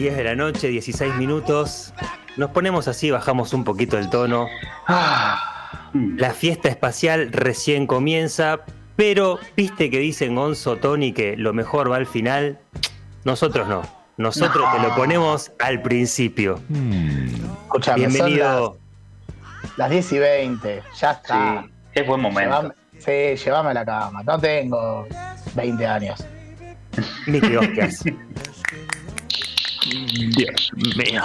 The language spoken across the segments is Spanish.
10 de la noche, 16 minutos. Nos ponemos así, bajamos un poquito el tono. La fiesta espacial recién comienza, pero viste que dicen Gonzo, Tony que lo mejor va al final. Nosotros no. Nosotros te lo ponemos al principio. Escuchame, Bienvenido. son las, las 10 y 20. Ya está. Sí, es buen momento. Llévame- sí, llévame a la cama. No tengo 20 años. Mickey Oscars. Dios mío.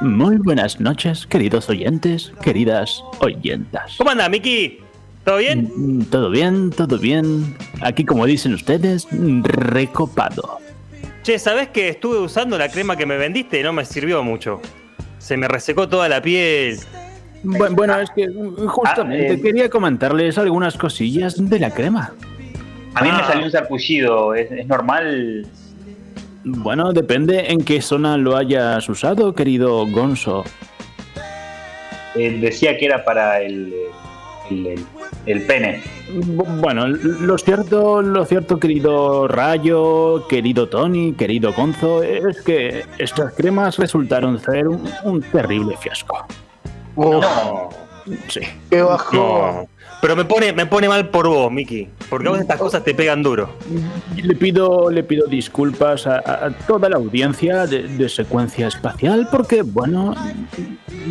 Muy buenas noches, queridos oyentes, queridas oyentas. ¿Cómo anda, Mickey? ¿Todo bien? Mm, Todo bien, todo bien. Aquí, como dicen ustedes, recopado. Che, ¿sabés que estuve usando la crema que me vendiste y no me sirvió mucho? Se me resecó toda la piel. Bu- Bueno, es que mm, justamente Ah, eh. quería comentarles algunas cosillas de la crema. A mí me Ah. salió un sarpullido. ¿Es, es normal? Bueno, depende en qué zona lo hayas usado, querido Gonzo. Eh, decía que era para el, el, el- el pene. Bu- Bueno, lo cierto, lo cierto, querido Rayo, querido Tony, querido Gonzo, es que estas cremas resultaron ser un, un terrible fiasco. No. Sí. qué bajón. No. Pero me pone, me pone mal por vos, Mickey. Porque vos estas cosas te pegan duro. Le pido, le pido disculpas a, a toda la audiencia de, de secuencia espacial porque, bueno,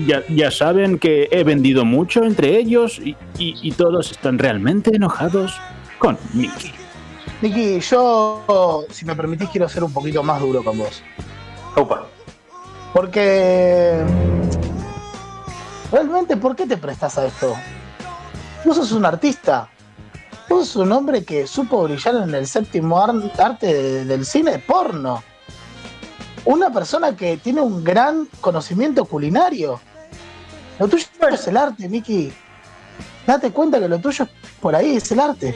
ya, ya saben que he vendido mucho entre ellos y, y- y todos están realmente enojados con Mickey. Nicky, yo, si me permitís, quiero ser un poquito más duro con vos. Opa. Porque. Realmente, ¿por qué te prestas a esto? Vos sos un artista. Vos sos un hombre que supo brillar en el séptimo ar- arte de- del cine porno. Una persona que tiene un gran conocimiento culinario. Lo tuyo es el arte, Miki. Date cuenta que lo tuyo es por ahí, es el arte.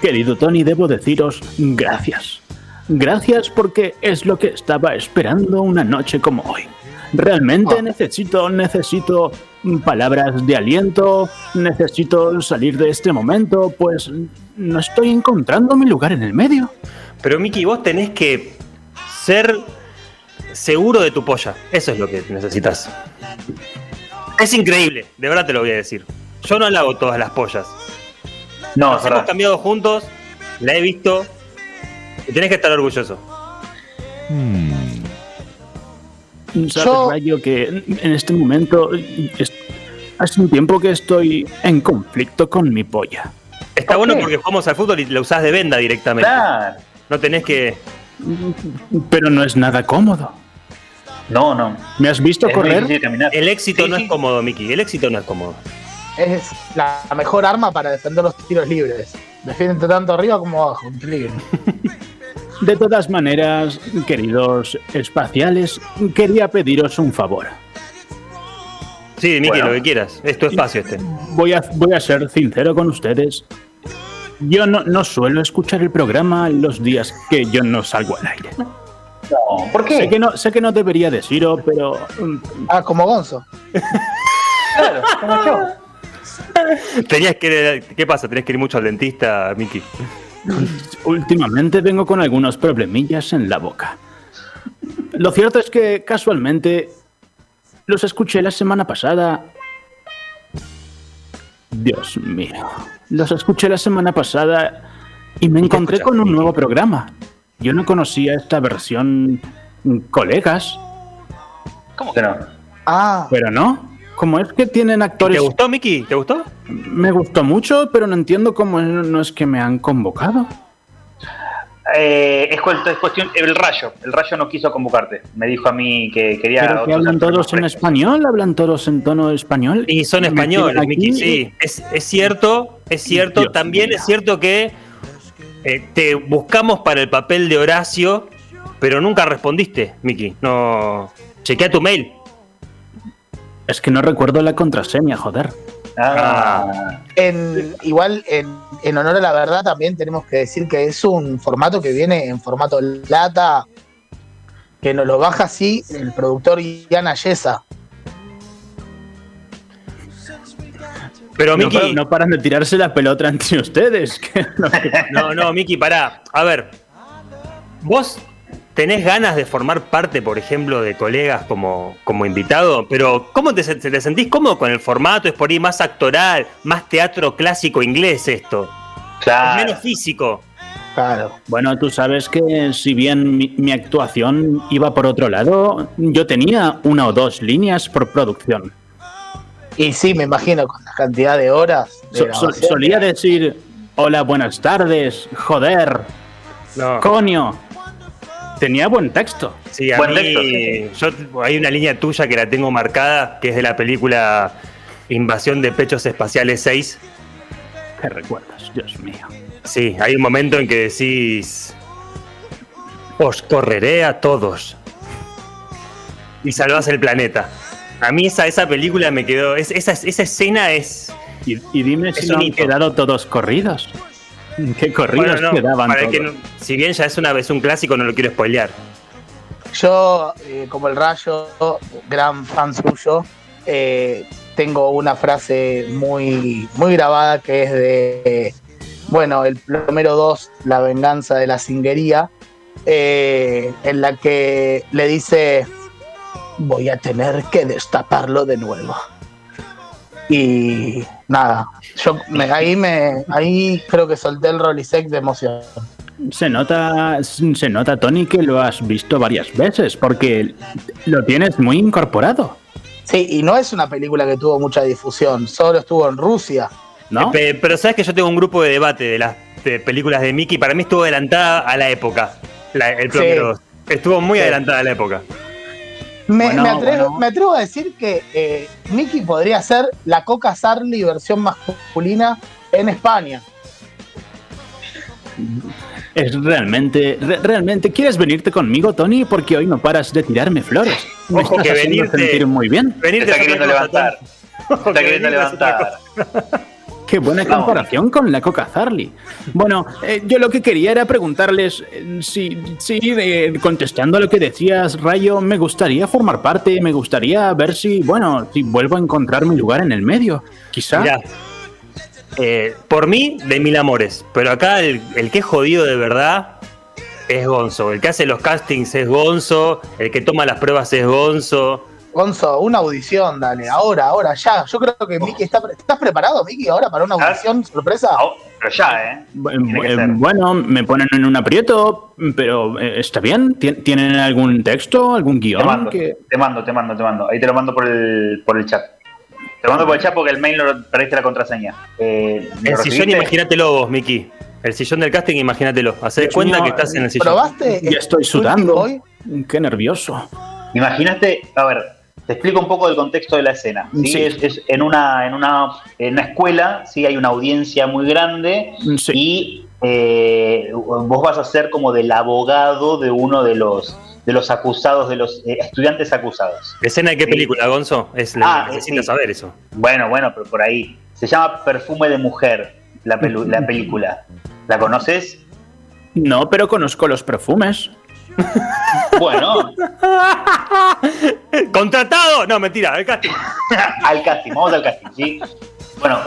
Querido Tony, debo deciros gracias. Gracias porque es lo que estaba esperando una noche como hoy. Realmente Ah. necesito, necesito palabras de aliento, necesito salir de este momento, pues no estoy encontrando mi lugar en el medio. Pero Mickey, vos tenés que ser seguro de tu polla. Eso es lo que necesitas. Es increíble, de verdad te lo voy a decir. Yo no la hago todas las pollas. No, Nos hemos cambiado juntos, la he visto. Y tenés que estar orgulloso. ¿Sabes, Yo- Rayo, que en este momento es- hace un tiempo que estoy en conflicto con mi polla? Está bueno porque jugamos al fútbol y la usás de venda directamente. Claro. No tenés que. Pero no es nada cómodo. No, no. ¿Me has visto Es correr? El éxito Sí, no sí. es cómodo, Mickey. El éxito no es cómodo. Es la mejor arma para defender los tiros libres. Defiende tanto arriba como abajo. Increíble. De todas maneras, queridos espaciales, quería pediros un favor. Sí, Mickey, Bueno. lo que quieras. Es tu espacio este. Voy a, voy a ser sincero con ustedes. Yo no, no suelo escuchar el programa los días que yo no salgo al aire. No. ¿Por qué? Sé que no, sé que no debería decirlo, pero mm, Ah, como Gonzo. Claro, como yo. Tenías que. ¿Qué pasa? Tenías que ir mucho al dentista, Mickey. Últimamente vengo con algunos problemillas en la boca. Lo cierto es que casualmente los escuché la semana pasada. Dios mío. Los escuché la semana pasada y me encontré con un nuevo programa. Yo no conocía esta versión mm, colegas, ¿Cómo que no? Ah, pero no. Como es que tienen ¿Te actores... gustó, Mickey? ¿Te gustó? Me gustó mucho, pero no entiendo cómo no es que me han convocado. Eh, es, cu- es cuestión. El rayo. El rayo no quiso convocarte. Me dijo a mí que quería. Pero que hablan todos en español, hablan todos en tono español. Y son españoles, Mickey, sí. Es, es cierto, es cierto. Dios También es cierto que eh, te buscamos para el papel de Horacio, pero nunca respondiste, Mickey. No. Chequea tu mail. Es que no recuerdo la contraseña, joder. Ah, en, igual, en, en honor a la verdad, también tenemos que decir que es un formato que viene en formato lata, que nos lo baja así el productor Ian Ayesa. Pero, No, Mickey. pa- no paran de tirarse la pelota entre ustedes. No, no, Miki, pará. A ver. Vos tenés ganas de formar parte, por ejemplo, de colegas como, como invitado, pero ¿cómo te, te sentís cómodo con el formato? Es por ahí más actoral, más teatro clásico inglés esto. Claro. Es menos físico. Claro. Bueno, tú sabes que si bien mi, mi actuación iba por otro lado, yo tenía una o dos líneas por producción. Y sí, me imagino con la cantidad de horas. de So- so- grabación. solía decir, hola, buenas tardes, joder, No. coño. Tenía buen texto. Sí, a Buen mí, texto, sí, yo hay una línea tuya que la tengo marcada, que es de la película Invasión de Pechos Espaciales 6. ¿Qué recuerdas? Dios mío. Sí, hay un momento en que decís, os correré a todos y salvás el planeta. A mí esa, esa película me quedó, es- esa, esa escena es... Y, y dime Es si no han quedado todos corridos. ¿Qué corridos Bueno, no, para que no- si bien ya es una vez un clásico, no lo quiero spoilear. Yo, eh, como el rayo, gran fan suyo, eh, tengo una frase muy, muy grabada que es de, eh, bueno, el plomero 2, la venganza de la cinguería, eh, en la que le dice, voy a tener que destaparlo de nuevo. Y nada, yo me- ahí me ahí creo que solté el Rolisec de emoción. Se nota, se nota, Tony, que lo has visto varias veces, porque lo tienes muy incorporado, Sí, y no es una película que tuvo mucha difusión, solo estuvo en Rusia. ¿no? Pe- Pero sabes que yo tengo un grupo de debate de las de películas de Mickey. Para mí estuvo adelantada a la época. La- el plomero. Estuvo muy Sí. adelantada a la época. Me, Bueno, me atrevo, bueno. me atrevo a decir que eh, Mickey podría ser la Coca Sarli versión masculina en España. Es realmente, re- realmente. ¿Quieres venirte conmigo, Tony? Porque hoy no paras de tirarme flores. Me Ojo estás que haciendo venirte- sentir muy bien. Te Venirte está es queriendo levantar. Está queriendo levantar. Qué buena Vamos. comparación con la Coca Zarly. Bueno, eh, yo lo que quería era preguntarles eh, si, si eh, contestando a lo que decías, Rayo, me gustaría formar parte, me gustaría ver si, bueno, si vuelvo a encontrar mi lugar en el medio. Quizá. Mirá, por mí, de mil amores. Pero acá el, el que es jodido de verdad es Gonzo. El que hace los castings es Gonzo. El que toma las pruebas es Gonzo. Gonzo, una audición, dale, ahora, ahora, ya. Yo creo que Mickey está. pre- ¿Estás preparado, Mickey, ahora para una ¿Estás? audición sorpresa? Pero ya, ¿eh? Eh, bueno, me ponen en un aprieto, pero eh, está bien. ¿Tien- ¿Tienen algún texto, algún Te guion? mando, que- te mando, te mando, te mando. Ahí te lo mando por el, por el chat. Te lo mando por el chat porque el mail no perdiste la contraseña. Eh, ¿lo El sillón, imagínatelo vos, Miki. El sillón del casting, imagínatelo. Hacé de Dios cuenta mío, que estás en el sillón. ¿Probaste? Ya estoy sudando. Boy? Qué nervioso. Imagínate, a ver, te explico un poco del contexto de la escena. ¿sí? Sí. Es, es en, una, en, una, en una escuela, ¿sí? hay una audiencia muy grande Sí. y eh, vos vas a ser como del abogado de uno de los, de los acusados, de los eh, estudiantes acusados. ¿Escena de qué Sí. película, Gonzo? Es la Ah, necesitas sí. saber eso. Bueno, bueno, pero por ahí. Se llama Perfume de Mujer, la, pelu- la película. ¿La conoces? No, pero conozco los perfumes. Bueno, ¡Contratado! No, mentira, el casting. al casting, vamos al casting, ¿sí? Bueno,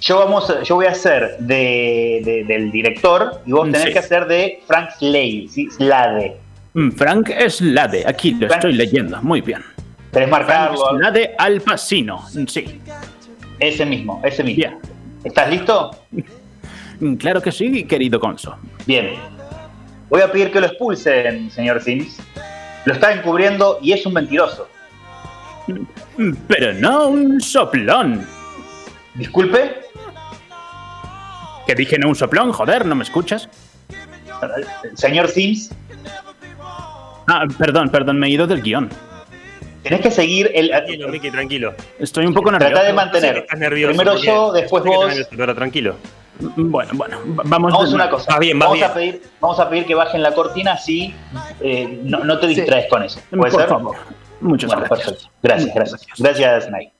yo, vamos, yo voy a ser de, de- del director y vos tenés Sí. que hacer de Frank Slade, ¿sí? Slade. Mm, Frank Slade, aquí lo Frank- estoy leyendo. Muy bien. ¿Querés Frank marcarlo? Slade al Pacino. Sí. Ese mismo, ese mismo. Bien. ¿Estás listo? Mm, Claro que sí, querido Conso. Bien. Voy a pedir que lo expulsen, señor Sims. Lo está encubriendo y es un mentiroso. Pero no un soplón. Disculpe. Que dije no un soplón, joder, ¿no me escuchas? Señor Sims, Ah, perdón, perdón, me he ido del guion. tenés que seguir el. Tranquilo, Miki, tranquilo. Estoy un poco nervioso. Trata de mantener. estás nervioso. Primero yo, después vos. tranquilo. Mm, Bueno, bueno, va- vamos. Vamos a una cosa. Bien, vamos, bien. A pedir, vamos a pedir que bajen la cortina así eh, no, no te Sí. distraes con eso. ¿Puede Por ser? favor. Muchas Bueno, gracias. perfecto. Gracias, gracias. Gracias, Nike.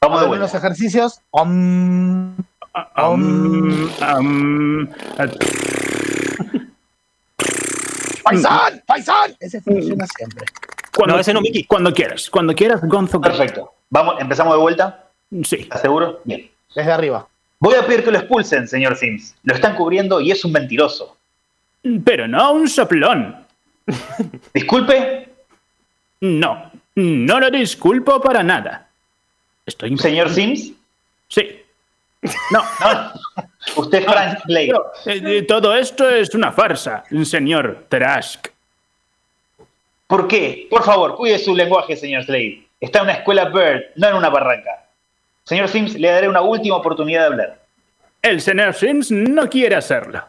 Vamos Hacer unos vuelta. ejercicios. Om. Ah, ¡Paisan! ¡Paisan! Ese funciona siempre. cuando, No, ese no, Miki. Cuando quieras, cuando quieras, Gonzo. Perfecto. Vamos, empezamos de vuelta. Sí. ¿Estás seguro? Bien. Desde arriba. Voy a pedir que lo expulsen, señor Sims. Lo están cubriendo y es un mentiroso. Pero no un soplón. Disculpe, No, no lo disculpo para nada. Estoy señor Sims. Sí. No, No, usted es Frank Slade. pero, eh, todo esto es una farsa, señor Trask. ¿Por qué? Por favor, cuide su lenguaje, señor Slade. Está en una escuela Bird, no en una barranca. Señor Sims, le daré una última oportunidad de hablar. El señor Sims no quiere hacerlo.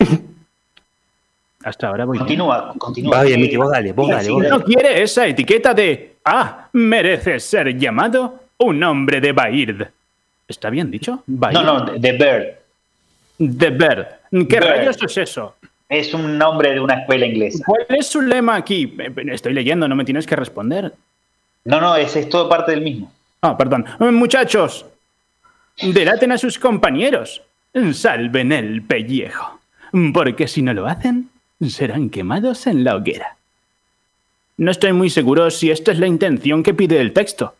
Hasta ahora voy bien. Continúa, continúa. Va bien, Miki, vos dale, vos dale, siga. vos dale. No quiere esa etiqueta de Ah, mereces ser llamado un hombre de Baird. ¿Está bien dicho? Baird. No, no, de Bird. De Bird. ¿Qué Bird. rayos es eso? Es un nombre de una escuela inglesa. ¿Cuál es su lema aquí? Eh, Estoy leyendo, no me tienes que responder. No, no, ese es todo parte del mismo. Ah, perdón. Muchachos, delaten a sus compañeros. Salven el pellejo. Porque si no lo hacen, serán quemados en la hoguera. No estoy muy seguro si esta es la intención que pide el texto.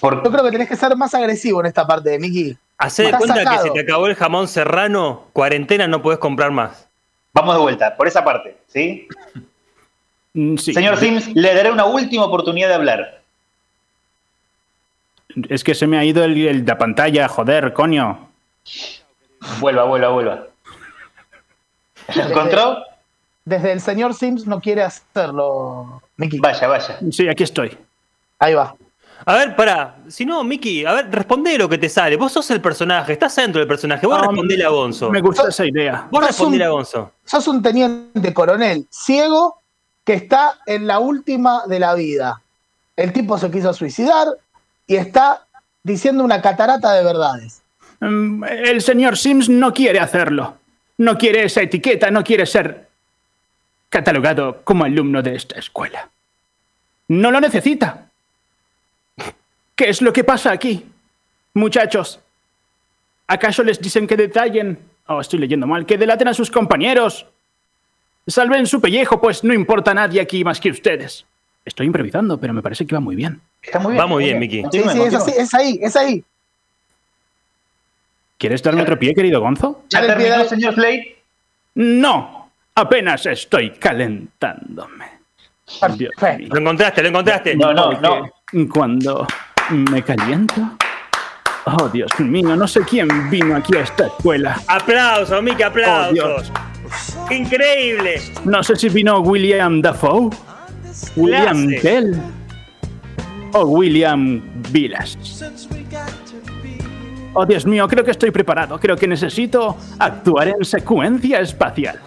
Por- Yo creo que tenés que ser más agresivo en esta parte, Miki. Hacé de cuenta sacado. que se te acabó el jamón serrano, cuarentena, no podés comprar más. Vamos de vuelta, por esa parte, ¿sí? Mm, Sí. Señor Sims, le daré una última oportunidad de hablar. Es que se me ha ido el, el- la pantalla, joder, coño. Vuelva, vuelva, vuelva. ¿Lo encontró? Desde el señor Sims no quiere hacerlo, Miki. Vaya, vaya. Sí, aquí estoy. Ahí va. A ver, pará. Si no, Miki, a ver, responde lo que te sale. Vos sos el personaje, estás dentro del personaje. Vos No, respondele a Gonzo. Me gusta esa idea. Vos respondele un- a Gonzo. Sos un teniente coronel ciego que está en la última de la vida. El tipo se quiso suicidar y está diciendo una catarata de verdades. Mm, El señor Sims no quiere hacerlo. No quiere esa etiqueta, no quiere ser catalogado como alumno de esta escuela. No lo necesita. ¿Qué es lo que pasa aquí? Muchachos, ¿acaso les dicen que detallen? Oh, estoy leyendo mal, que delaten a sus compañeros. Salven su pellejo, pues no importa a nadie aquí más que ustedes. Estoy improvisando, pero me parece que va muy bien. Está muy bien. Va muy bien, Miki. Sí, sí, es, así, es ahí, es ahí. ¿Quieres darme otro pie, querido Gonzo? ¿Ya terminó, señor Slade? No, apenas estoy calentándome. Dios mío. Lo encontraste, lo encontraste. No, no, no. Cuando me caliento. Oh, Dios mío, no sé quién vino aquí a esta escuela. Aplausos, Miki, Oh, aplausos. Dios. Increíble. No sé si vino William Dafoe, William. Tell o William Vilas. Oh, Dios mío, creo que estoy preparado. Creo que necesito actuar en secuencia espacial.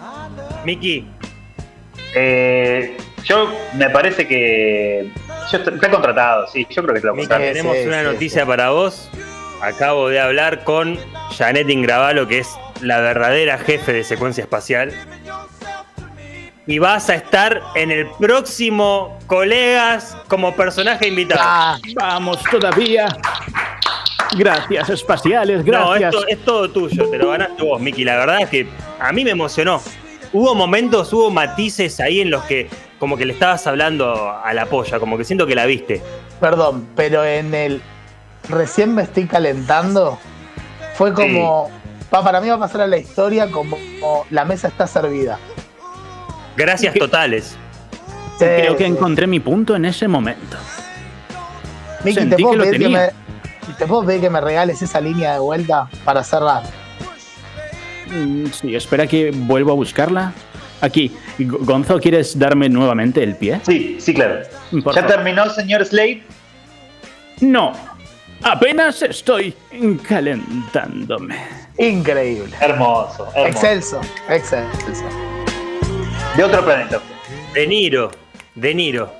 Miki, Eh, yo me parece que. Yo est- está contratado, sí, yo creo que te lo contrato. tenemos sí, una sí, noticia para vos. Acabo de hablar con Janet Ingravalo, que es la verdadera jefe de secuencia espacial. Y vas a estar en el próximo Colegas como personaje invitado. Ah, Vamos todavía. Gracias, espaciales, No, gracias. esto es todo tuyo, te lo ganaste vos, Miki. La verdad es que a mí me emocionó. Hubo momentos, hubo matices ahí en los que como que le estabas hablando a la polla, como que siento que la viste. perdón, pero en el recién me estoy calentando fue como pa- para mí va a pasar a la historia como, como la mesa está servida. Gracias totales. Sí, Creo que encontré mi punto en ese momento. Miki, sentí ¿te puedo, que lo pedir que me. ¿te puedo pedir que me regales esa línea de vuelta para cerrar? Mm, Sí, espera que vuelvo a buscarla. Aquí, Gonzo, ¿quieres darme nuevamente el pie? Sí, sí, claro. Por ¿Ya favor. terminó, señor Slade? No, apenas estoy calentándome. Increíble. Hermoso, hermoso. Excelso, excelso. De otro planeta. De Niro, De Niro.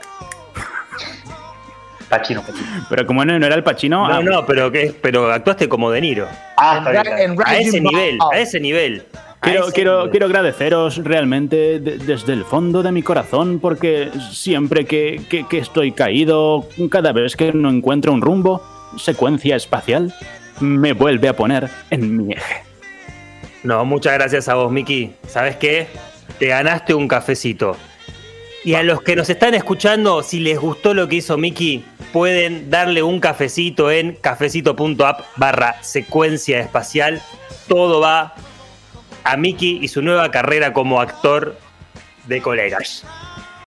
Pachino, Pachino. Pero como no, no era el Pachino, No, ah, no, pero, que, pero actuaste como De Niro. Ah, En está bien, Ra- está bien. en A ese nivel, a ese nivel. quiero, quiero, quiero agradeceros realmente de- desde el fondo de mi corazón porque siempre que, que- que estoy caído, cada vez que no encuentro un rumbo, secuencia espacial, me vuelve a poner en mi eje. No, muchas gracias a vos, Miki. ¿Sabes qué? Te ganaste un cafecito. Y a los que nos están escuchando, si les gustó lo que hizo Miki, pueden darle un cafecito en cafecito.app barra secuencia espacial. Todo va a Mickey y su nueva carrera como actor de colegas.